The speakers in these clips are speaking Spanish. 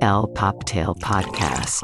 El Poptail Podcast.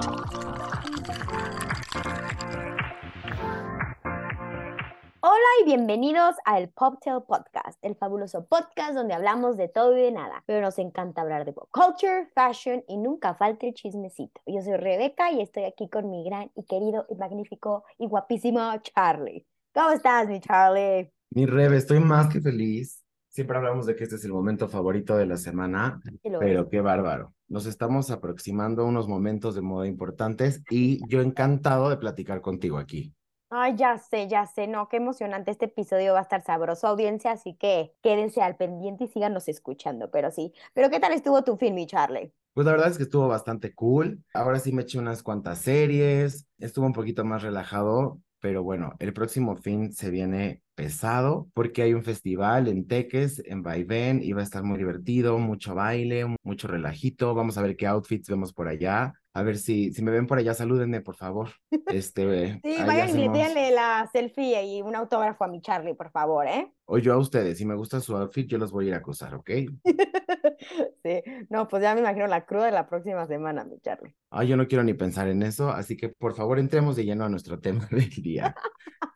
Hola y bienvenidos al Poptail Podcast, el fabuloso podcast donde hablamos de todo y de nada, pero nos encanta hablar de pop culture, fashion y nunca falta el chismecito. Yo soy Rebeca y estoy aquí con mi gran y querido y magnífico y guapísimo Charlie. ¿Cómo estás, mi Charlie? Mi Rebe, estoy más que feliz. Siempre hablamos de que este es el momento favorito de la semana, pero qué bárbaro. Nos estamos aproximando a unos momentos de moda importantes y yo encantado de platicar contigo aquí. Ay, ya sé, ya sé, no, qué emocionante. Este episodio va a estar sabroso, audiencia, así que quédense al pendiente y síganos escuchando, pero sí. Pero ¿qué tal estuvo tu film, mi Charlie? Pues la verdad es que estuvo bastante cool. Ahora sí me eché unas cuantas series, estuvo un poquito más relajado, pero bueno, el próximo fin se viene pesado porque hay un festival en Teques, en Vaivén, y va a estar muy divertido, mucho baile, mucho relajito. Vamos a ver qué outfits vemos por allá. A ver si, si me ven por allá, salúdenme, por favor. Este, Sí, vayan y le hacemos- denle la selfie y un autógrafo a mi Charlie, por favor, ¿eh? O yo a ustedes, si me gusta su outfit, yo los voy a ir a acosar, ¿ok? Sí, no, pues ya me imagino la cruda de la próxima semana, mi Charlie. Ay, yo no quiero ni pensar en eso, así que por favor entremos de lleno a nuestro tema del día.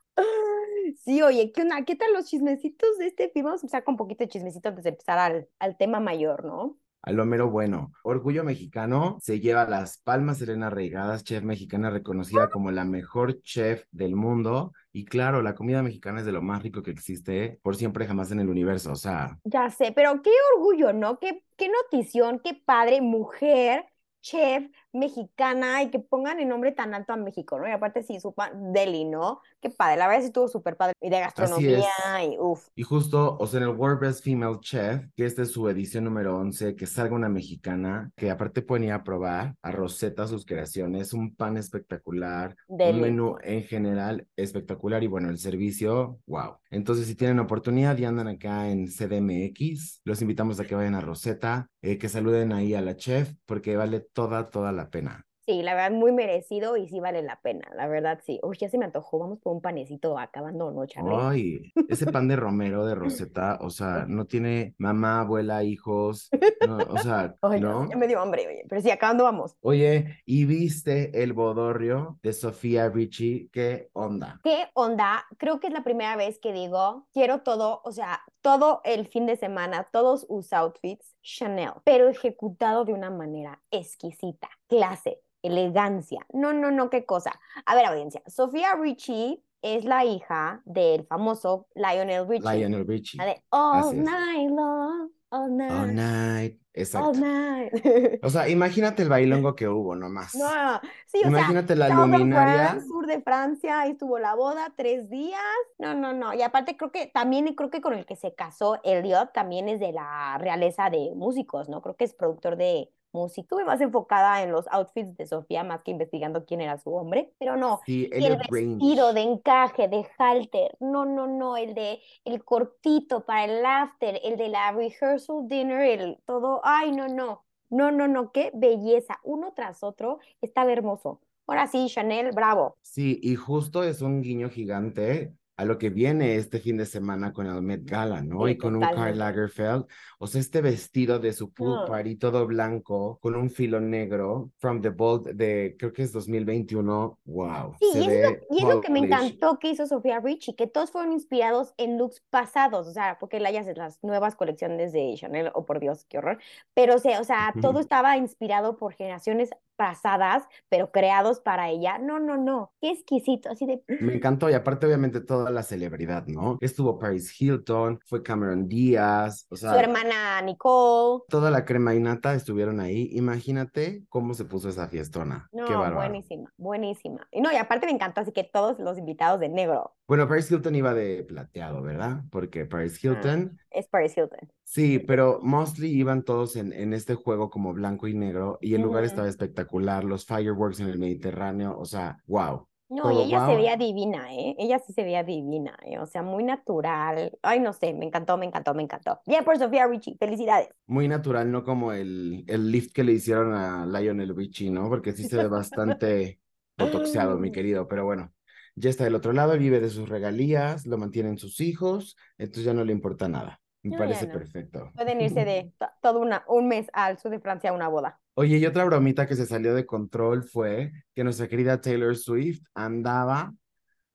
Sí, oye, ¿qué onda? ¿Qué tal los chismecitos de este film? Vamos a empezar con un poquito de chismecito antes de empezar al, al tema mayor, ¿no? A lo mero bueno. Orgullo Mexicano se lleva las palmas Elena Reigadas, chef mexicana reconocida como la mejor chef del mundo. Y claro, la comida mexicana es de lo más rico que existe por siempre jamás en el universo. O sea, Ya sé, pero qué orgullo, ¿no? Qué, qué notición, qué padre, mujer, chef, mexicana, y que pongan el nombre tan alto a México, ¿no? Y aparte sí, supa, deli, ¿no? Qué padre, la verdad sí estuvo súper padre. Y de gastronomía, y uff. y justo, o sea, en el World Best Female Chef, que esta es su edición número 11, que salga una mexicana, que aparte pueden ir a probar a Rosetta sus creaciones, un pan espectacular, un Deli. menú en general espectacular y bueno, el servicio, wow. Entonces, si tienen oportunidad y andan acá en CDMX, los invitamos a que vayan a Rosetta, eh, que saluden ahí a la chef, porque vale toda, toda la pena. Sí, la verdad, muy merecido y sí vale la pena, la verdad, sí. Uy, ya se me antojó, vamos por un panecito acabando, ¿no, Charlie? Ay, ese pan de romero de Rosetta, o sea, no tiene mamá, abuela, hijos, no, o sea, Ay, no, ¿no? ya me dio hambre, oye, pero sí, acabando vamos. Oye, ¿y viste el bodorrio de Sofía Richie? ¿Qué onda? ¿Qué onda? Creo que es la primera vez que digo, quiero todo, o sea, todo el fin de semana, todos sus outfits Chanel, pero ejecutado de una manera exquisita, clase, elegancia. No, no, no, qué cosa. A ver, audiencia, Sofía Richie es la hija del famoso Lionel Richie. Lionel Richie. La de All. Night Long, All Night, All night. All Exacto. Night. O sea, imagínate el bailongo que hubo nomás. No, sí, o Imagínate sea, la luminaria. France, sur de Francia, ahí estuvo la boda, tres días. No, no, no. Y aparte creo que también creo que con el que se casó Elliot también es de la realeza de músicos, ¿no? Creo que es productor de música. Estuve más enfocada en los outfits de Sofía más que investigando quién era su hombre, pero no. Sí, el Range. vestido de encaje, de halter, no, no, no, el de el cortito para el after, el de la rehearsal dinner, el todo, ay, no, no, no, no, no, qué belleza, uno tras otro, estaba hermoso. Ahora sí, Chanel, bravo. Sí, y justo es un guiño gigante a lo que viene este fin de semana con el Met Gala, ¿no? Sí, y con un Karl totalmente. Lagerfeld. O sea, este vestido de su pool Ah. party todo blanco, con un filo negro, from the bold de, creo que es 2021. Wow. Sí, y es lo, y es lo que me encantó que hizo Sofía Richie, que todos fueron inspirados en looks pasados, o sea, porque la hayas las nuevas colecciones de Chanel, oh por Dios, qué horror, pero o sea, o sea, todo estaba inspirado por generaciones pasadas, pero creados para ella. No, no, no, qué exquisito, así de... Me encantó y aparte obviamente toda la celebridad, ¿no? Estuvo Paris Hilton, fue Cameron Díaz, o Su sea, hermana Nicole. toda la crema y nata estuvieron ahí. Imagínate cómo se puso esa fiestona. Qué No, bárbaro. buenísima, buenísima. Y no, y aparte me encantó, así que todos los invitados de negro. Bueno, Paris Hilton iba de plateado, ¿verdad? Porque Paris Hilton es Paris Hilton. Sí, pero mostly iban todos en, en este juego como blanco y negro y el lugar estaba espectacular, los fireworks en el Mediterráneo, o sea, wow. No, y ella se veía divina, ¿eh? Ella sí se veía divina, ¿eh? O sea, muy natural. Ay, no sé, me encantó, me encantó, me encantó. Bien por Sofía Richie, felicidades. Muy natural, no como el, el lift que le hicieron a Lionel Richie, ¿no? Porque sí se ve bastante botoxeado, mi querido, pero bueno, ya está del otro lado, vive de sus regalías, lo mantienen sus hijos, entonces ya no le importa nada. Me No, parece no. perfecto. Pueden irse de to- todo una, un mes al sur de Francia a una boda. Oye, y otra bromita que se salió de control fue que nuestra querida Taylor Swift andaba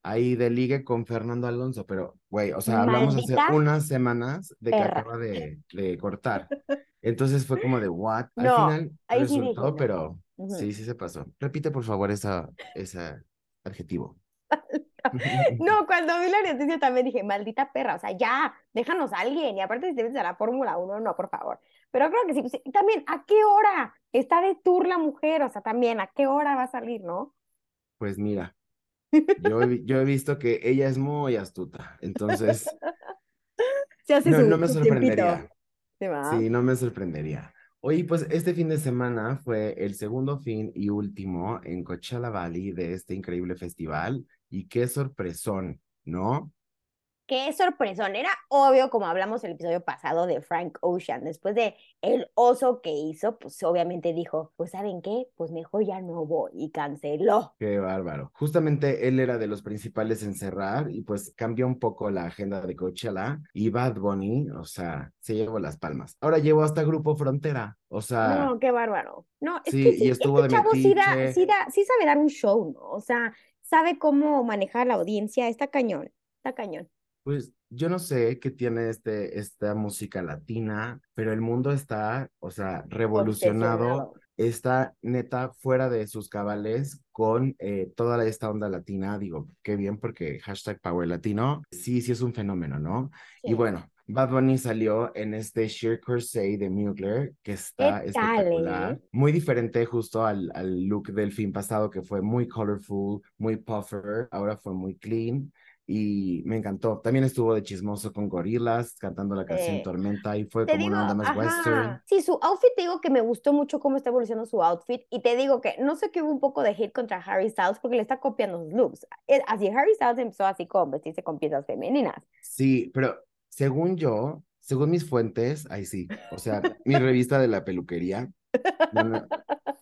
ahí de ligue con Fernando Alonso, pero, güey, o sea, hablamos hace unas semanas de que acaba de, de cortar. Entonces fue como de, what? Al No, final sí resultó, no. pero Ujú. sí, sí se pasó. Repite, por favor, esa, ese adjetivo. No, cuando vi la noticia también dije, maldita perra, o sea, ya, déjanos a alguien. Y aparte, si te metes a la Fórmula 1, no, por favor. Pero creo que sí, y también, ¿a qué hora está de tour la mujer? O sea, también, ¿a qué hora va a salir, no? Pues mira, yo he, yo he visto que ella es muy astuta, entonces Se hace no, su, no me sorprendería. Sí, no me sorprendería. Oye, pues este fin de semana fue el segundo fin y último en Coachella Valley de este increíble festival y qué sorpresón, ¿no? Qué sorpresón. Era obvio, como hablamos el episodio pasado de Frank Ocean, después de el oso que hizo, pues obviamente dijo, pues ¿saben qué? Pues mejor ya no voy y canceló. Qué bárbaro. Justamente él era de los principales en cerrar y pues cambió un poco la agenda de Coachella y Bad Bunny, o sea, se llevó las palmas. Ahora llevó hasta Grupo Frontera, o sea, No, qué bárbaro. No, es Ah. sí, que y estuvo este de chavo sí da, sí da, sí sabe dar un show, ¿no? O sea, sabe cómo manejar la audiencia, está cañón, está cañón. Pues yo no sé qué tiene este, esta música latina, pero el mundo está, o sea, revolucionado, está neta fuera de sus cabales con eh, toda esta onda latina. Digo, qué bien porque hashtag Power Latino, sí, sí es un fenómeno, ¿no? Y bueno, Bad Bunny salió en este Sheer Crusade de Mugler, que está ¿Qué espectacular. eh? Muy diferente justo al, al look del fin pasado, que fue muy colorful, muy puffer, ahora fue muy clean y me encantó. También estuvo de chismoso con gorilas, cantando la canción. Tormenta y fue como digo, una onda más western. ajá. Sí, su outfit, te digo que me gustó mucho cómo está evolucionando su outfit. Y te digo que no sé que hubo un poco de hate contra Harry Styles porque le está copiando sus looks. Eh, Así, Harry Styles empezó así con vestirse con piezas femeninas. Sí, pero según yo, según mis fuentes, ahí sí, o sea, mi revista de la peluquería,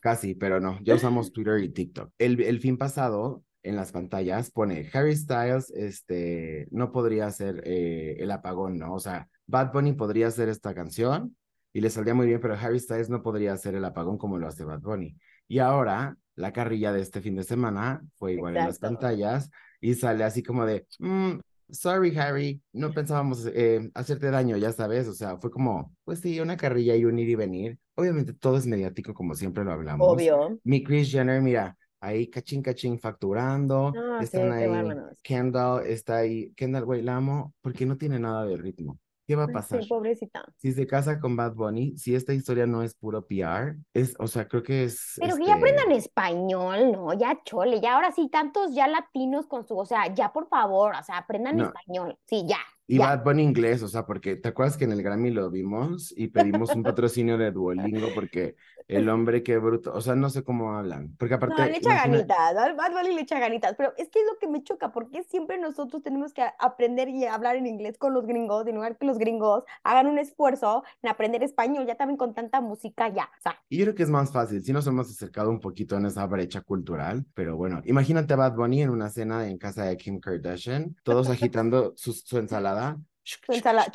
casi, pero no, ya usamos Twitter y TikTok. El, el fin pasado, en las pantallas, pone Harry Styles, este, no podría hacer eh, el apagón, ¿no? O sea, Bad Bunny podría hacer esta canción y le saldría muy bien, pero Harry Styles no podría hacer el apagón como lo hace Bad Bunny. Y ahora, la carrilla de este fin de semana fue igual en las Exacto. pantallas y sale así como de, "Mm, sorry Harry, no pensábamos eh, hacerte daño, ya sabes, o sea, fue como, pues sí, una carrilla y un ir y venir. Obviamente todo es mediático como siempre lo hablamos. Obvio. Mi Kris Jenner, mira, ahí cachín cachín facturando, Ah, están ahí. Kendall está ahí, Kendall, güey, la amo porque no tiene nada de ritmo. ¿Qué va a pasar? Sí, pobrecita. Si se casa con Bad Bunny, si esta historia no es puro PR, es, o sea, creo que es, Pero que ya este, aprendan español, ¿no? Ya chole, ya ahora sí, tantos ya latinos con su, o sea, ya por favor, o sea, aprendan No. español. Sí, ya, Y ya. Bad Bunny inglés, o sea, porque te acuerdas que en el Grammy lo vimos y pedimos un patrocinio de Duolingo porque el hombre qué bruto, o sea, no sé cómo hablan, porque No, aparte, le echa imagina- ganitas, al Bad Bunny le echa ganitas, pero es que es lo que me choca, porque siempre nosotros tenemos que aprender y hablar en inglés con los gringos, en lugar que los gringos hagan un esfuerzo en aprender español, ya también con tanta música, ya, o sea, y yo creo que es más fácil, si nos hemos acercado un poquito en esa brecha cultural, pero bueno, imagínate a Bad Bunny en una cena en casa de Kim Kardashian, todos agitando su, su ensalada. su ensalada,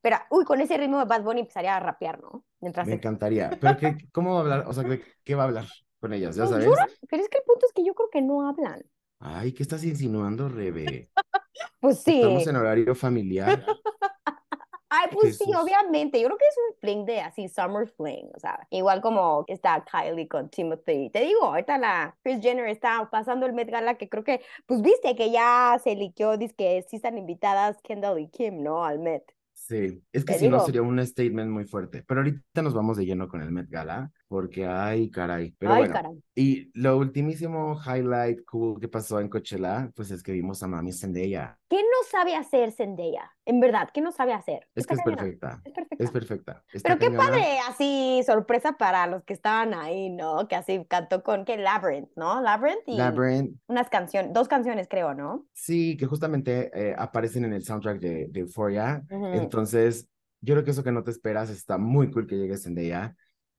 pero, uy, con ese ritmo de Bad Bunny empezaría a rapear, ¿no? Mientras Me se... encantaría, pero ¿qué, ¿cómo va a hablar? O sea, ¿de ¿qué va a hablar con ellas? ¿Ya No, sabes? Pero es que el punto es que yo creo que no hablan. Ay, ¿qué estás insinuando, Rebe? Pues sí. Estamos en horario familiar. Ay, pues sí, obviamente. Yo creo que es un fling de así, summer fling, o sea, igual como está Kylie con Timothy. Te digo, ahorita la Kris Jenner está pasando el Met Gala que creo que, pues viste que ya se liqueó, dice que sí están invitadas Kendall y Kim, ¿no? Al Met. Sí, es que si no sería un statement muy fuerte. Pero ahorita nos vamos de lleno con el Met Gala. Porque ay, caray. Pero Ay, bueno, caray. y lo ultimísimo highlight cool que pasó en Coachella, pues es que vimos a Mami Zendaya. ¿Qué no sabe hacer Zendaya? En verdad, ¿qué no sabe hacer? Es que es perfecta, Es perfecta. es perfecta. Está Pero qué cañona. padre, así sorpresa para los que estaban ahí, ¿no? Que así cantó con, ¿qué? Labyrinth, ¿no? Labyrinth y Labyrinth, unas canciones, dos canciones creo, ¿no? sí, que justamente eh, aparecen en el soundtrack de, de Euphoria. Ujú. Entonces, yo creo que eso que no te esperas está muy cool que llegue Zendaya.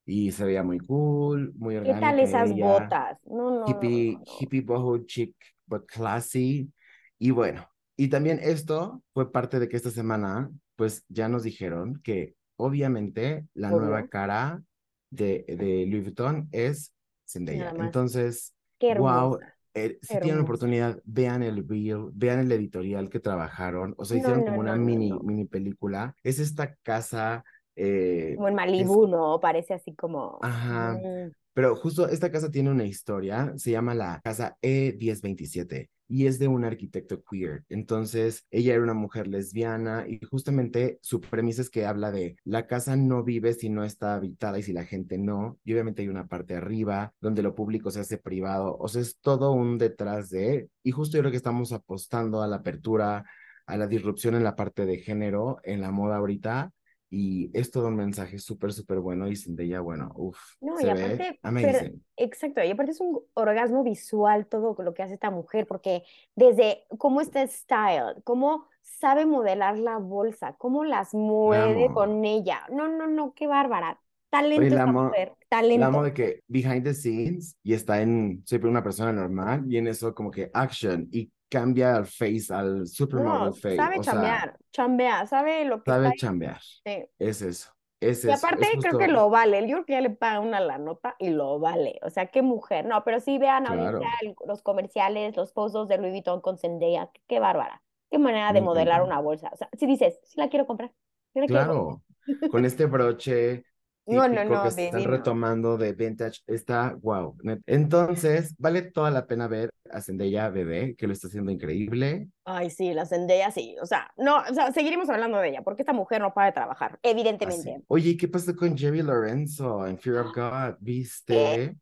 Y se veía muy cool, muy ¿Qué tal orgánica esas ella. botas? No, no, hippie, no, no. hippie boho chic, but classy. Y bueno, y también esto fue parte de que esta semana, pues ya nos dijeron que obviamente la nueva cara de, de Louis Vuitton es Zendaya. Entonces, Qué wow, eh, si Hermosa. tienen oportunidad, vean el reel, vean el editorial que trabajaron, o sea, hicieron no, como una no, mini, mini película. Es esta casa, eh, Como en es- Malibu, ¿no? Parece así como. Ajá. mm, Pero justo esta casa tiene una historia, se llama la casa E1027 y es de un arquitecto queer. Entonces, ella era una mujer lesbiana y justamente su premisa es que habla de la casa no vive si no está habitada y si la gente no. Y obviamente hay una parte arriba donde lo público se hace privado. O sea, es todo un detrás de. Y justo yo creo que estamos apostando a la apertura, a la disrupción en la parte de género, en la moda ahorita. Y es todo un mensaje súper, súper bueno y Zendaya, bueno, uff, No, y se aparte, ve pero-. Exacto, y aparte es un orgasmo visual todo lo que hace esta mujer, porque desde cómo está style, cómo sabe modelar la bolsa, cómo las mueve amo. con ella. No, no, no, qué bárbara. Talento Oye, la amo- mujer, La talento. amo de que behind the scenes y está en, soy una persona normal y en eso como que action y cambia al face, al supermodel No, face, sabe o sea, chambear, chambea, sabe lo que sabe está chambear. ahí. Es eso, es Y eso, aparte es creo que lo vale, yo creo que ya le paga una la nota y lo vale, o sea, qué mujer, no, pero sí vean Claro. ahorita el- los comerciales, los pozos de Louis Vuitton con Zendaya, qué, qué bárbara, qué manera de modelar encantan. una bolsa, o sea, si dices, sí la quiero comprar, sí la quiero comprar. Claro, con este broche No, no, no, que están divino. retomando de vintage, está wow. Entonces, vale toda la pena ver a Zendaya bebé, que lo está haciendo increíble. Ay, sí, la Zendaya sí, o sea, no, o sea, seguiremos hablando de ella, porque esta mujer no para de trabajar, Así. evidentemente. Oye, ¿qué pasó con Jerry Lorenzo en Fear of God? ¿Viste? qué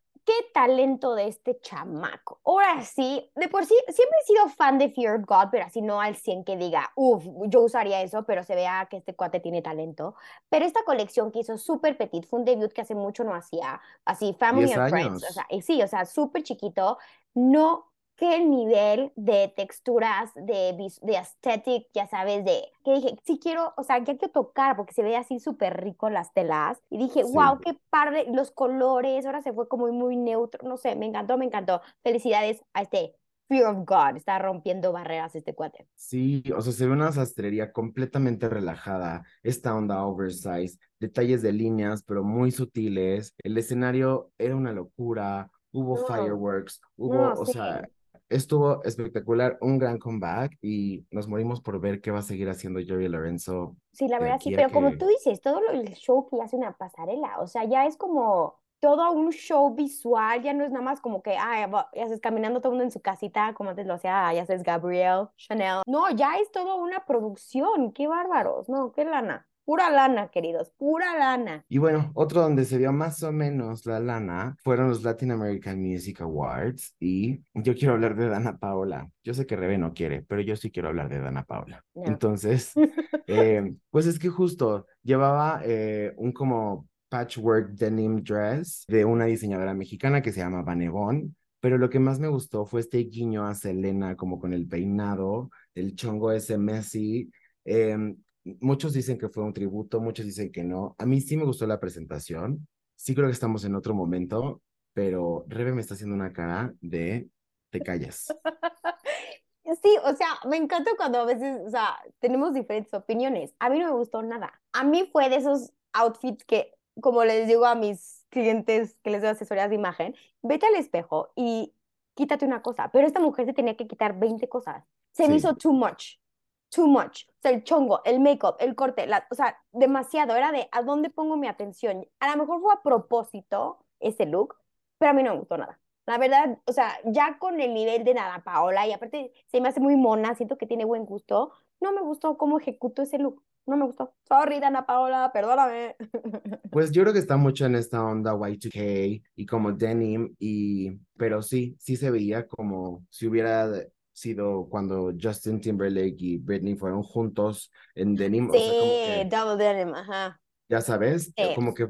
talento de este chamaco. Ahora sí, de por sí, siempre he sido fan de Fear of God, pero así no al 100 que diga, uff, yo usaría eso, pero se vea que este cuate tiene talento. Pero esta colección que hizo Super Petit fue un debut que hace mucho no hacía, así, Family 10 and Friends, o sea, y sí, o sea, súper chiquito, no qué nivel de texturas, de, vis- de aesthetic, ya sabes, de que dije, sí quiero, o sea, ya quiero tocar porque se ve así súper rico las telas. Y dije, Sí. wow, qué padre, los colores, ahora se fue como muy neutro, no sé, me encantó, me encantó. Felicidades a este Fear of God, está rompiendo barreras este cuate. Sí, o sea, se ve una sastrería completamente relajada, esta onda oversize, detalles de líneas, pero muy sutiles. El escenario era una locura, hubo No, fireworks, hubo, no, o sí. sea, estuvo espectacular, un gran comeback y nos morimos por ver qué va a seguir haciendo Jerry Lorenzo. Sí, la verdad sí, pero como tú dices, todo lo, el show que hace una pasarela, o sea, ya es como todo un show visual, ya no es nada más como que, ah, ya, haces caminando todo el mundo en su casita, como antes lo hacía, ya sabes, Gabriel, Chanel. No, ya es toda una producción, qué bárbaros, no, qué lana, pura lana, queridos, pura lana. Y bueno, otro donde se vio más o menos la lana fueron los Latin American Music Awards y yo quiero hablar de Dana Paola. Yo sé que Rebe no quiere, pero yo sí quiero hablar de Dana Paola. No. Entonces, eh, pues es que justo llevaba eh, un como patchwork denim dress de una diseñadora mexicana que se llama Vanegón, pero lo que más me gustó fue este guiño a Selena como con el peinado, el chongo ese Messi. em, muchos dicen que fue un tributo, muchos dicen que no. A mí sí me gustó la presentación. Sí creo que estamos en otro momento, pero Rebe me está haciendo una cara de te callas. Sí, o sea, me encanta cuando a veces, o sea, tenemos diferentes opiniones. A mí no me gustó nada. A mí fue de esos outfits que, como les digo a mis clientes que les doy asesorías de imagen, vete al espejo y quítate una cosa. Pero esta mujer se tenía que quitar 20 cosas. Se me Sí. hizo too much. Too much. O sea, el chongo, el make-up, el corte, la, o sea, demasiado. Era de a dónde pongo mi atención. A lo mejor fue a propósito ese look, pero a mí no me gustó nada. La verdad, o sea, ya con el nivel de Nada Paola, y aparte se me hace muy mona, siento que tiene buen gusto, no me gustó cómo ejecutó ese look. no me gustó. Sorry, Dana Paola, perdóname. Pues yo creo que está mucho en esta onda Y2K y como denim, y, pero sí, sí se veía como si hubiera sido cuando Justin Timberlake y Britney fueron juntos en denim. Sí, o sea, que, double denim, ajá. ya sabes, Sí. como que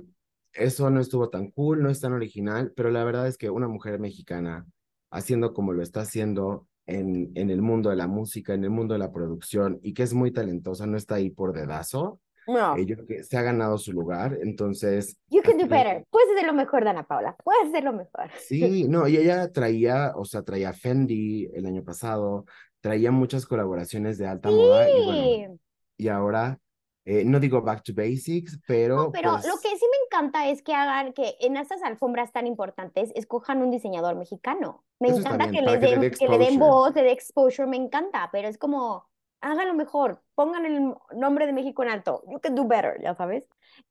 eso no estuvo tan cool, no es tan original, pero la verdad es que una mujer mexicana haciendo como lo está haciendo en, en el mundo de la música, en el mundo de la producción, y que es muy talentosa, no está ahí por dedazo, No, yo creo que se ha ganado su lugar, entonces... you can do better. Puedes hacerlo mejor, Dana Paola. Puedes hacerlo mejor. Sí, no, y ella traía, o sea, traía Fendi el año pasado, traía muchas colaboraciones de alta moda, y bueno, Sí. y ahora, eh, no digo back to basics, pero... No, pero pues, lo que sí me encanta es que hagan que en estas alfombras tan importantes escojan un diseñador mexicano. Me Eso encanta bien, que le den, que le den voz, le dé exposure, me encanta, pero es como, háganlo mejor, pongan el nombre de México en alto. You can do better, ya sabes.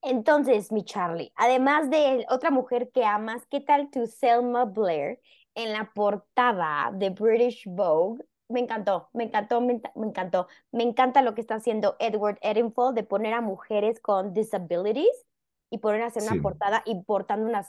Entonces, mi Charlie, además de otra mujer que amas, ¿qué tal tu Selma Blair en la portada de British Vogue? Me encantó, me encantó, me, me encantó. Me encanta lo que está haciendo Edward Edenfall de poner a mujeres con disabilities y poner a hacer Sí. una portada y portando unos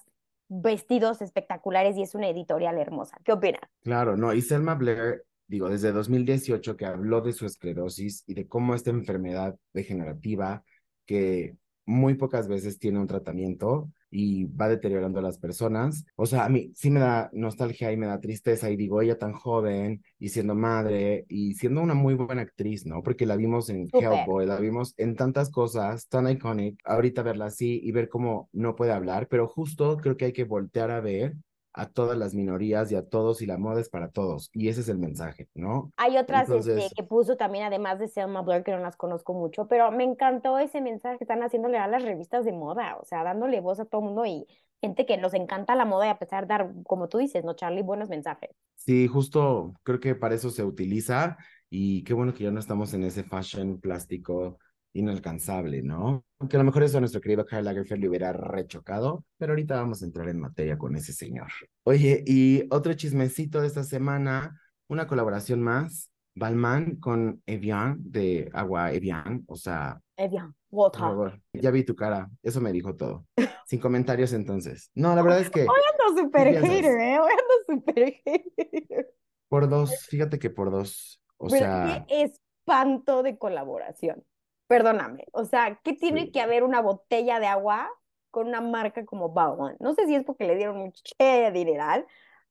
vestidos espectaculares y es una editorial hermosa. ¿Qué opinas? Claro, no, y Selma Blair, digo, desde 2018 que habló de su esclerosis y de cómo esta enfermedad degenerativa que muy pocas veces tiene un tratamiento y va deteriorando a las personas. O sea, a mí sí me da nostalgia y me da tristeza y digo, ella tan joven y siendo madre y siendo una muy buena actriz, ¿no? Porque la vimos en Súper. Hellboy, la vimos en tantas cosas tan iconic. Ahorita verla así y ver cómo no puede hablar, pero justo creo que hay que voltear a ver a todas las minorías y a todos y la moda es para todos. Y ese es el mensaje, ¿no? Hay otras este, Entonces- que puso también, además de Selma Blair, que no las conozco mucho, pero me encantó ese mensaje que están haciéndole a las revistas de moda, o sea, dándole voz a todo el mundo y gente que nos encanta la moda y a pesar de dar, como tú dices, ¿no, Charlie? Buenos mensajes. Sí, justo creo que para eso se utiliza y qué bueno que ya no estamos en ese fashion plástico inalcanzable, ¿no? Aunque a lo mejor eso a nuestro querido Karl Lagerfeld le hubiera rechocado, pero ahorita vamos a entrar en materia con ese señor. Oye, y otro chismecito de esta semana, una colaboración más, Balmain con Evian de agua Evian, o sea, Evian, por water. favor, ya vi tu cara, eso me dijo todo. Sin comentarios entonces. No, la verdad es que Hoy ando piensas? hater, ¿eh? Hoy ando súper hater. por dos, fíjate que por dos, o Pero sea... qué espanto de colaboración. Perdóname. O sea, ¿qué tiene Sí. que haber una botella de agua con una marca como Balmain? No sé si es porque le dieron mucho dineral,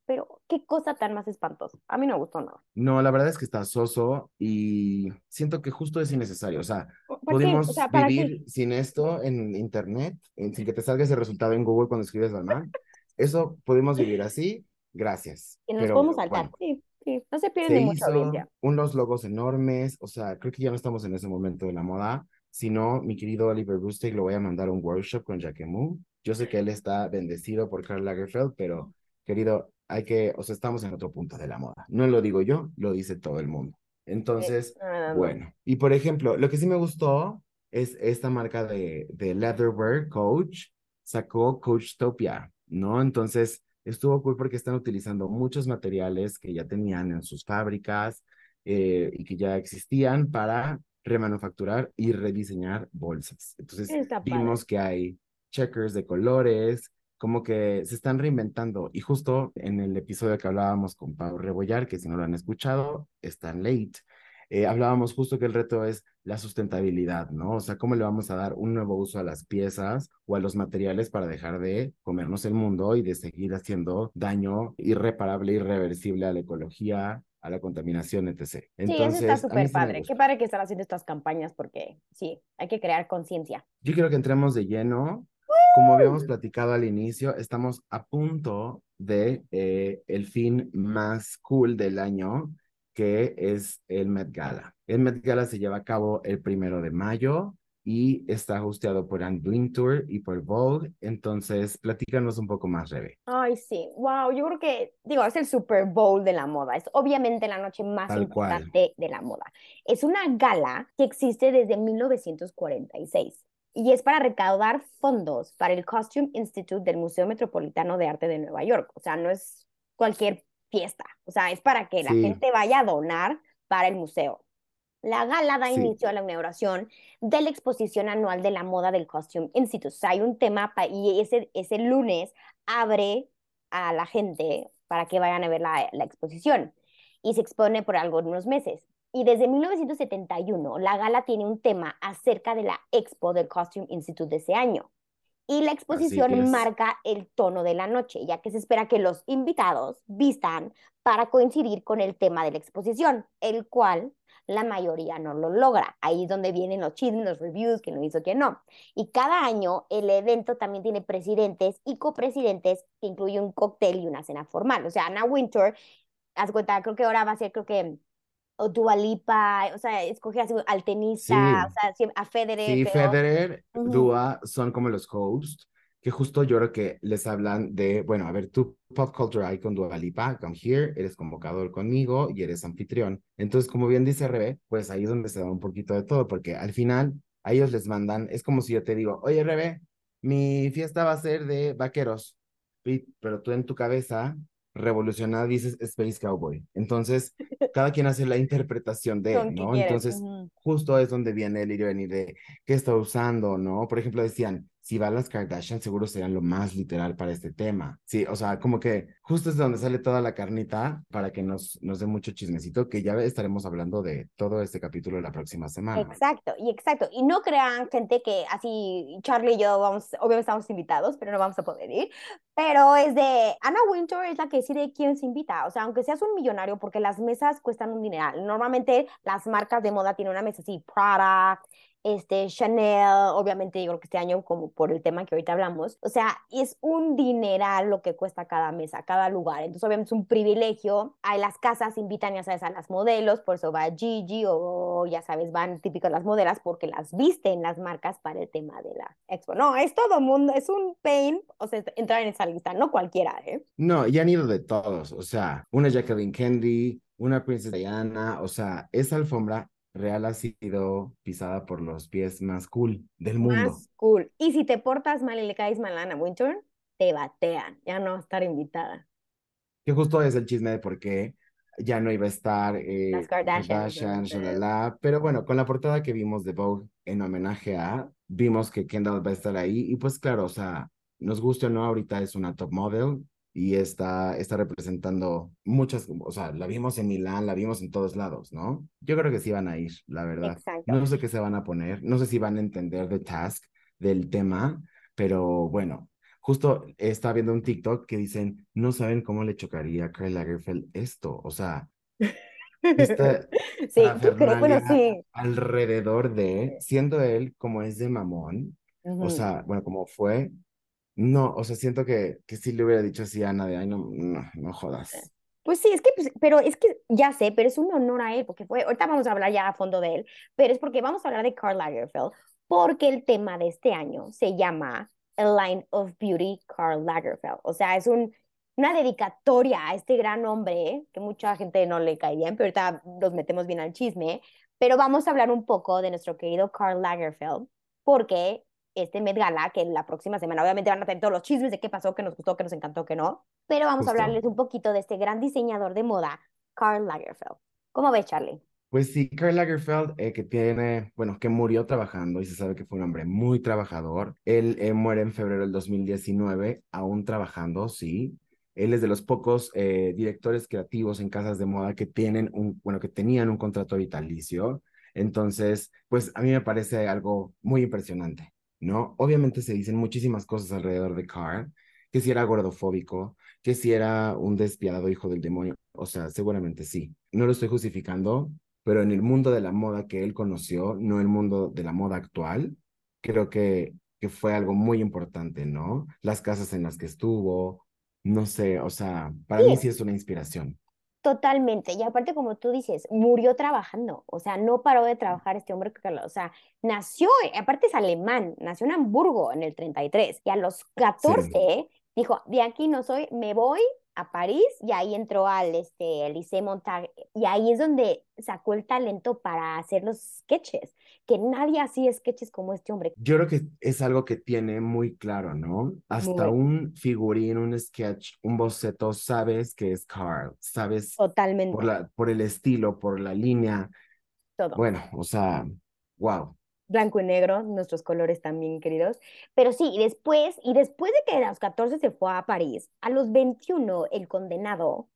pero qué cosa tan más espantosa. A mí no me gustó nada. No, la verdad es que está soso y siento que justo es innecesario. O sea, ¿Para qué? O pudimos sea, ¿para qué? vivir sin esto en internet, en- sin que te salga ese resultado en Google cuando escribes Balmain. Eso podemos vivir así, gracias. Que nos Pero podemos saltar. bueno, Sí, sí. No se pierden se hizo audiencia. unos logos enormes, o sea, creo que ya no estamos en ese momento de la moda. Si no, mi querido Oliver Rustic lo voy a mandar a un workshop con Jacquemus. Yo sé que él está bendecido por Karl Lagerfeld, pero querido, hay que, o sea, estamos en otro punto de la moda. No lo digo yo, lo dice todo el mundo. Entonces, No, no, no. bueno, y por ejemplo, lo que sí me gustó es esta marca de, de leatherwear, Coach, sacó Coachtopia, ¿no? Entonces, estuvo cool porque están utilizando muchos materiales que ya tenían en sus fábricas eh, y que ya existían para remanufacturar y rediseñar bolsas. Entonces, Está padre. vimos que hay checkers de colores, como que se están reinventando. Y justo en el episodio que hablábamos con Pau Rebollar, que si no lo han escuchado, están late, eh, hablábamos justo que el reto es la sustentabilidad, ¿no? O sea, cómo le vamos a dar un nuevo uso a las piezas o a los materiales para dejar de comernos el mundo y de seguir haciendo daño irreparable, irreversible a la ecología, a la contaminación, etc. Sí, eso Entonces, está súper padre. Qué padre que están haciendo estas campañas porque sí, hay que crear conciencia. Yo quiero que entremos de lleno. Como habíamos platicado al inicio, estamos a punto de eh, el fin más cool del año, que es el Met Gala. El Met Gala se lleva a cabo el primero de mayo y está hosteado por Anne Tour y por Vogue. Entonces, platícanos un poco más, Rebe. Ay, sí, wow, yo creo que, digo, es el Super Bowl de la moda, es obviamente la noche más Tal cual. importante de la moda. Es una gala que existe desde 1946 y es para recaudar fondos para el Costume Institute del Museo Metropolitano de Arte de Nueva York. O sea, no es cualquier fiesta, o sea, es para que la Sí. gente vaya a donar para el museo. La gala da Sí. inicio a la inauguración de la exposición anual de la moda del Costume Institute. O sea, hay un tema y ese, ese lunes abre a la gente para que vayan a ver la, la exposición y se expone por algunos meses. Y desde 1971, la gala tiene un tema acerca de la expo del Costume Institute de ese año. Y la exposición marca el tono de la noche, ya que se espera que los invitados vistan para coincidir con el tema de la exposición, el cual la mayoría no lo logra. Ahí es donde vienen los chismes, los reviews, quién lo hizo, quién no. Y cada año el evento también tiene presidentes y copresidentes que incluye un cóctel y una cena formal. O sea, Anna Wintour, haz cuenta, creo que ahora va a ser, creo que, o Dua Lipa, o sea, escoge así al tenista, Sí. o sea, a Federer. Sí, pero- Federer. Dua son como los hosts, que justo yo creo que les hablan de, bueno, a ver, tú pop culture icon Dua Lipa, come here, eres convocador conmigo y eres anfitrión. Entonces, como bien dice Rebe, pues ahí es donde se da un poquito de todo, porque al final a ellos les mandan, es como si yo te digo, oye Rebe, mi fiesta va a ser de vaqueros, pero tú en tu cabeza revolucionada dices Space Cowboy. Entonces, cada quien hace la interpretación de, qué ¿no? Entonces, ujú. justo es donde viene el ir y venir de qué está usando, ¿no? Por ejemplo, decían, si va a las Kardashian, seguro serían lo más literal para este tema. Sí, o sea, como que justo es de donde sale toda la carnita para que nos, nos dé mucho chismecito, que ya estaremos hablando de todo este capítulo la próxima semana. Exacto, y exacto. Y no crean, gente, que así Charlie y yo vamos, obviamente estamos invitados, pero no vamos a poder ir. Pero es de Anna Wintour es la que decide quién se invita. O sea, aunque seas un millonario, porque las mesas cuestan un dineral. Normalmente las marcas de moda tienen una mesa así, Prada, este, Chanel, obviamente yo creo que este año, como por el tema que ahorita hablamos, o sea, es un dineral lo que cuesta cada mesa, lugar. Entonces, obviamente es un privilegio. A las casas invitan, ya sabes, a las modelos, por eso va Gigi o ya sabes, van típicas las modelas porque las visten las marcas para el tema de la expo. No, es todo mundo, es un pain, o sea, entrar en esa lista, no cualquiera, ¿eh? No, y han ido de todos, o sea, una Jacqueline Kennedy, una Princesa Diana, o sea, esa alfombra real ha sido pisada por los pies más cool del mundo. Más cool. Y si te portas mal y le caes mal a Anna Wintour, te batean, ya no vas a estar invitada. Que justo es el chisme de por qué ya no iba a estar eh, Las Kardashian, shalala. Pero bueno, con la portada que vimos de Vogue en homenaje a, vimos que Kendall va a estar ahí. Y pues claro, o sea, nos guste o no, ahorita es una top model y está, está representando muchas, o sea, la vimos en Milán, la vimos en todos lados, ¿no? Yo creo que sí van a ir, la verdad. Exacto. No sé qué se van a poner, no sé si van a entender the task del tema, pero bueno, justo estaba viendo un TikTok que dicen, no saben cómo le chocaría a Karl Lagerfeld esto, o sea, esta alrededor de, siendo él como es de mamón, o sea, bueno, como fue, no, o sea, siento que, que sí le hubiera dicho así a Ana de, ay, no, no, no jodas. Pues sí, es que, pues, pero es que ya sé, pero es un honor a él, porque fue, ahorita vamos a hablar ya a fondo de él, pero es porque vamos a hablar de Karl Lagerfeld, porque el tema de este año se llama A Line of Beauty Karl Lagerfeld. O sea, es un, una dedicatoria a este gran hombre, que mucha gente no le cae bien, pero ahorita nos metemos bien al chisme, pero vamos a hablar un poco de nuestro querido Karl Lagerfeld, porque este Met Gala, que la próxima semana obviamente van a tener todos los chismes de qué pasó, qué nos gustó, qué nos encantó, qué no, pero vamos a hablarles un poquito de este gran diseñador de moda, Karl Lagerfeld. ¿Cómo ves, Charlie? Pues sí, Karl Lagerfeld, eh, que tiene, bueno, que murió trabajando y se sabe que fue un hombre muy trabajador. Él eh, muere en febrero del 2019, aún trabajando, sí. Él es de los pocos eh, directores creativos en casas de moda que tienen un, bueno, que tenían un contrato vitalicio. Entonces, pues a mí me parece algo muy impresionante, ¿no? Obviamente se dicen muchísimas cosas alrededor de Karl, que si era gordofóbico, que si era un despiadado hijo del demonio, o sea, seguramente sí. No lo estoy justificando, pero en el mundo de la moda que él conoció, no el mundo de la moda actual, creo que, que fue algo muy importante, ¿no? Las casas en las que estuvo, no sé, o sea, para Sí. mí sí es una inspiración. Totalmente. Y aparte, como tú dices, murió trabajando. O sea, no paró de trabajar este hombre. O sea, nació, aparte es alemán, nació en Hamburgo en el 33. Y a los 14 dijo, de aquí no soy, me voy a París. Y ahí entró al este, Lycée Montag. Y ahí es donde sacó el talento para hacer los sketches. Que nadie hacía sketches como este hombre. Yo creo que es algo que tiene muy claro, ¿no? Hasta Muy. un figurín, un sketch, un boceto, sabes que es Carl, sabes Totalmente. por la, por el estilo, por la línea. todo. Bueno, o sea, wow. Blanco y negro, nuestros colores también, queridos. Pero sí, y después, y después de que a los 14 se fue a París, a los 21 el condenado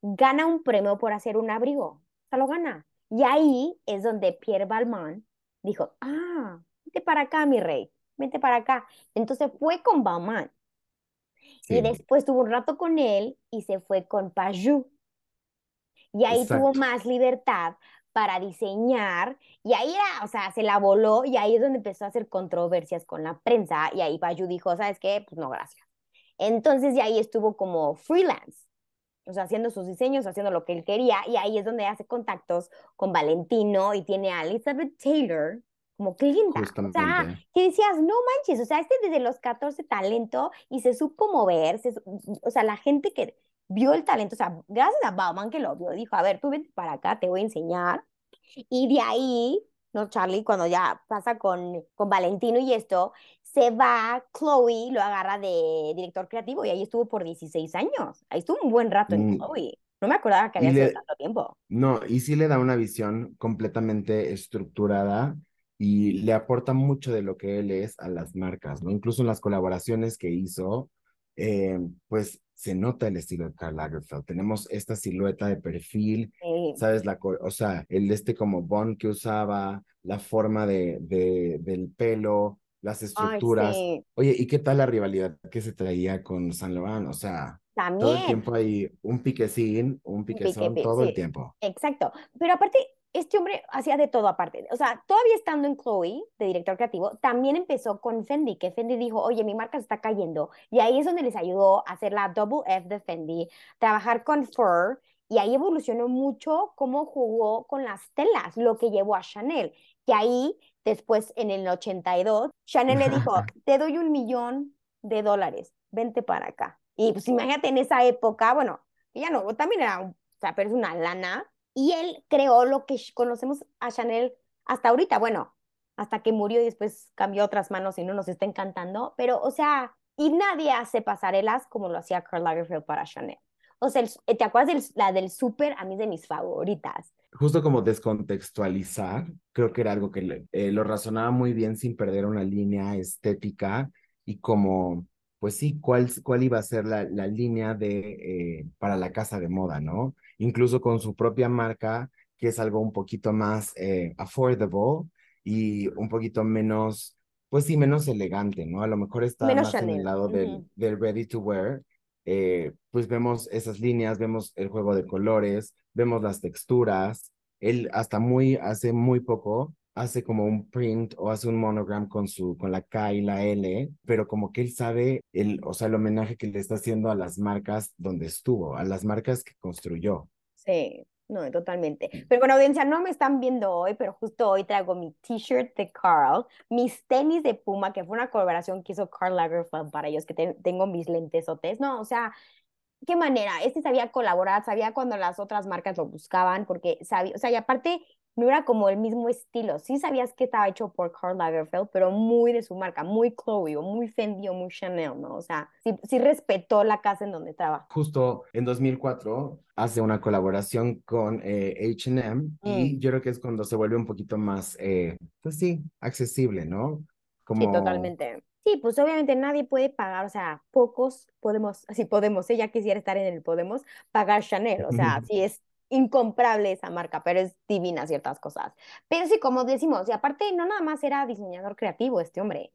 gana un premio por hacer un abrigo. O sea, lo gana. Y ahí es donde Pierre Balmain dijo, ah, vete para acá, mi rey, vete para acá. Entonces fue con Balmain. Y después tuvo un rato con él y se fue con Pajou. Y ahí tuvo más libertad para diseñar. Y ahí era, o sea, se la voló y ahí es donde empezó a hacer controversias con la prensa. Y ahí Pajou dijo, ¿sabes qué? Pues no, gracias. Entonces, y ahí estuvo como freelance o sea, haciendo sus diseños, haciendo lo que él quería, y ahí es donde hace contactos con Valentino y tiene a Elizabeth Taylor como clienta. O sea, Justamente. que decías, no manches, o sea, este desde los 14 talento y se supo mover, se o sea, la gente que vio el talento, o sea, gracias a Bauman que lo vio, dijo, a ver, tú vente para acá, te voy a enseñar. Y de ahí, ¿no, Charlie? Cuando ya pasa con, con Valentino y esto, se va Chloe, lo agarra de director creativo y ahí estuvo por 16 años. Ahí estuvo un buen rato en Mm, Chloe. No me acordaba que había sido tanto tiempo. no, y sí le da una visión completamente estructurada y le aporta mucho de lo que él es a las marcas, ¿no? Incluso en las colaboraciones que hizo, eh, pues se nota el estilo de Karl Lagerfeld. Tenemos esta silueta de perfil, ¿sabes? La, o sea, el este como bond que usaba, la forma de, de, del pelo, las ay, estructuras. sí, Oye, ¿y qué tal la rivalidad que se traía con Saint Laurent? O sea, todo el tiempo hay un piquecín, un Un pique, piquezón, pi- todo el tiempo. exacto. Pero aparte, este hombre hacía de todo aparte. O sea, todavía estando en Chloe, de director creativo, también empezó con Fendi, que Fendi dijo, oye, mi marca se está cayendo. Y ahí es donde les ayudó a hacer la Double F de Fendi, trabajar con Fur, y ahí evolucionó mucho cómo jugó con las telas, lo que llevó a Chanel. Que ahí, después, en el 82, Chanel le dijo, te doy un millón de dólares, vente para acá. Y pues imagínate en esa época, bueno, ya no, también era, o sea, pero es una lana. Y él creó lo que conocemos a Chanel hasta ahorita, bueno, hasta que murió y después cambió otras manos y no nos está encantando, pero, o sea, y nadie hace pasarelas como lo hacía Karl Lagerfeld para Chanel. O sea, s- ¿te acuerdas de la del súper? A mí de mis favoritas. Justo como descontextualizar, creo que era algo que eh, lo razonaba muy bien sin perder una línea estética y como, pues sí, cuál, cuál iba a ser la, la línea de, eh, para la casa de moda, ¿no? Incluso con su propia marca, que es algo un poquito más eh, affordable y un poquito menos, pues sí, menos elegante, ¿no? A lo mejor está Menos más en el Chanel. lado del, del ready to wear, eh, pues vemos esas líneas, vemos el juego de colores, vemos las texturas. Él hasta muy, hace muy poco, hace como un print o hace un monogram con su, con la K y la L, pero como que él sabe el, o sea, el homenaje que le está haciendo a las marcas donde estuvo, a las marcas que construyó. Sí, no, totalmente. Pero bueno, audiencia, no me están viendo hoy, pero justo hoy traigo mi t-shirt de Carl, mis tenis de Puma, que fue una colaboración que hizo Karl Lagerfeld para ellos, que te- tengo mis lentesotes. No, o sea, qué manera. Este sabía colaborar, sabía cuando las otras marcas lo buscaban, porque sabía, o sea, y aparte no era como el mismo estilo. Sí sabías que estaba hecho por Karl Lagerfeld, pero muy de su marca, muy Chloe o muy Fendi o muy Chanel, ¿no? O sea, sí, sí respetó la casa en donde trabajó. Justo en 2004 hace una colaboración con eh, H&M Mm. y yo creo que es cuando se vuelve un poquito más, eh, pues sí, accesible, ¿no? Sí, Como totalmente. Sí, pues obviamente nadie puede pagar, o sea, pocos podemos, así podemos, ella quisiera estar en el podemos pagar Chanel, o sea, sí es incomparable esa marca, pero es divina ciertas cosas. Pero sí, como decimos, y aparte no nada más era diseñador creativo este hombre,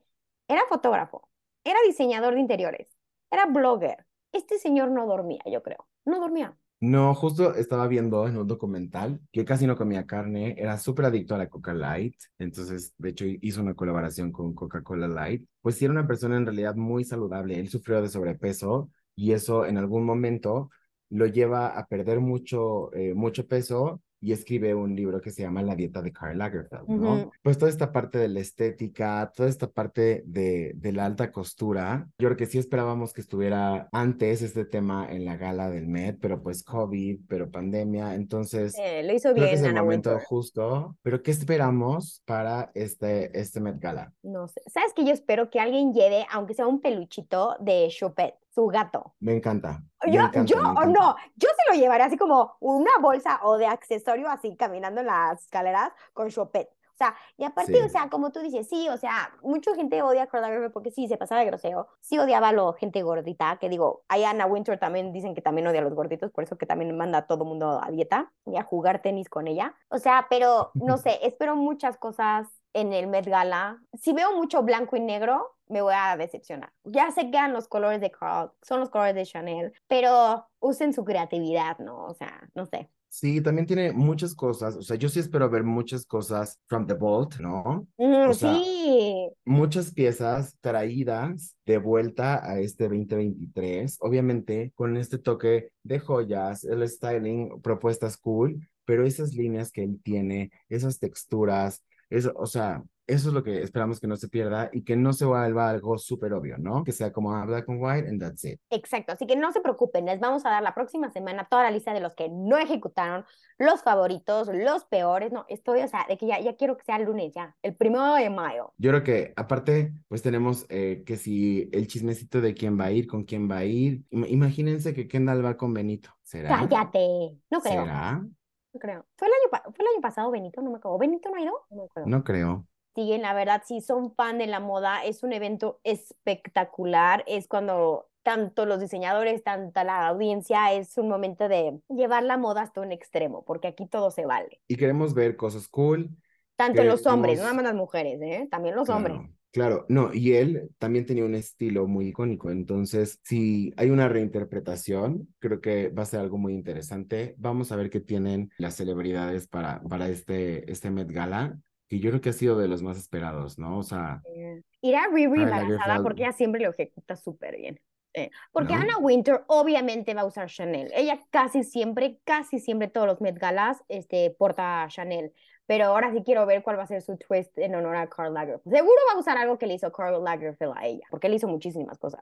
era fotógrafo, era diseñador de interiores, era blogger. Este señor no dormía, yo creo, no dormía. No, justo estaba viendo en un documental que casi no comía carne, era súper adicto a la Coca Light, entonces de hecho hizo una colaboración con Coca-Cola Light. Pues sí era una persona en realidad muy saludable, él sufrió de sobrepeso y eso en algún momento lo lleva a perder mucho, eh, mucho peso y escribe un libro que se llama La dieta de Karl Lagerfeld, ¿no? Ujú. Pues toda esta parte de la estética, toda esta parte de, de la alta costura, yo creo que sí esperábamos que estuviera antes este tema en la gala del Met, pero pues COVID, pero pandemia, entonces Eh, lo hizo creo que bien es el Anna momento Wintour. justo, pero ¿qué esperamos para este, este Met Gala? No sé. ¿Sabes qué? Yo espero que alguien lleve, aunque sea un peluchito de Chopet. Su gato. Me encanta. me Yo, encanta, yo me o encanta. no, yo se lo llevaría así como una bolsa o de accesorio así caminando en las escaleras con Chopet. O sea, y aparte, Sí. o sea, como tú dices, sí, o sea, mucha gente odia a Lagerfeld porque sí, se pasaba de grosero. Sí odiaba a la gente gordita, que digo, ahí Anna Winter también dicen que también odia a los gorditos, por eso que también manda a todo mundo a dieta y a jugar tenis con ella. O sea, pero no sé, espero muchas cosas en el Met Gala. Si veo mucho blanco y negro, me voy a decepcionar. Ya sé que eran los colores de Carl, son los colores de Chanel, pero usen su creatividad, ¿no? O sea, no sé. Sí, también tiene muchas cosas. O sea, yo sí espero ver muchas cosas from the vault, ¿no? Mm, O sea, sí, muchas piezas traídas de vuelta a este 2023, obviamente con este toque de joyas, el styling, propuestas cool, pero esas líneas que él tiene, esas texturas, eso, o sea, eso es lo que esperamos que no se pierda y que no se vuelva algo súper obvio, ¿no? Que sea como ah, black and white and that's it. exacto. Así que no se preocupen, les vamos a dar la próxima semana toda la lista de los que no ejecutaron, los favoritos, los peores. No, estoy, o sea, de que ya, ya quiero que sea el lunes, ya, el primero de mayo. Yo creo que aparte, pues tenemos eh, que si el chismecito de quién va a ir, con quién va a ir. Im- Imagínense que Kendall va con Benito. ¿Será? Cállate, no creo, ¿Será? No creo. ¿Fue el año, fue el año pasado Benito? No me acuerdo. ¿Benito no ha ido? No me acuerdo. No creo. Sí, la verdad, si son fan de la moda, es un evento espectacular. Es cuando tanto los diseñadores, tanta la audiencia, es un momento de llevar la moda hasta un extremo, porque aquí todo se vale. Y queremos ver cosas cool. Tanto los hombres, no nada más las mujeres, ¿eh? También los hombres. Claro. No, y él también tenía un estilo muy icónico. Entonces, si hay una reinterpretación, creo que va a ser algo muy interesante. Vamos a ver qué tienen las celebridades para, para este, este Met Gala, que yo creo que ha sido de los más esperados, ¿no? O sea, Eh, Irá Riri embarazada porque ella siempre lo ejecuta súper bien. Eh, porque ¿No? Anna Winter obviamente va a usar Chanel. Ella casi siempre, casi siempre todos los Met Galas este, porta Chanel. Pero ahora sí quiero ver cuál va a ser su twist en honor a Karl Lagerfeld. Seguro va a usar algo que le hizo Karl Lagerfeld a ella, porque él hizo muchísimas cosas.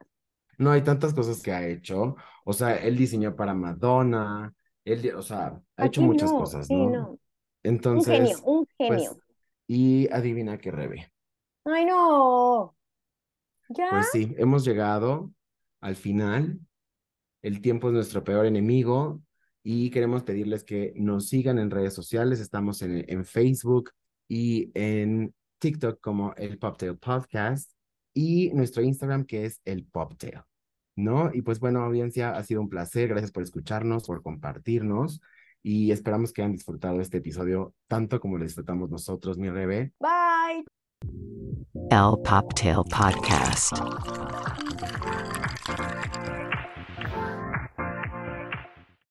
no hay tantas cosas que ha hecho. O sea, él diseñó para Madonna, él, o sea, ha hecho muchas no, cosas, sí, ¿no? no. Un Entonces, genio, un genio. pues, y adivina qué, Rebe. Ay, no. ¿Ya? Pues sí, hemos llegado al final. El tiempo es nuestro peor enemigo y queremos pedirles que nos sigan en redes sociales. Estamos en, en Facebook y en TikTok como el Poptail Podcast y nuestro Instagram que es el Poptail, ¿no? Y pues bueno, audiencia, ha sido un placer. Gracias por escucharnos, por compartirnos y esperamos que hayan disfrutado este episodio tanto como lo disfrutamos nosotros, mi Rebe. Bye. El Poptail Podcast.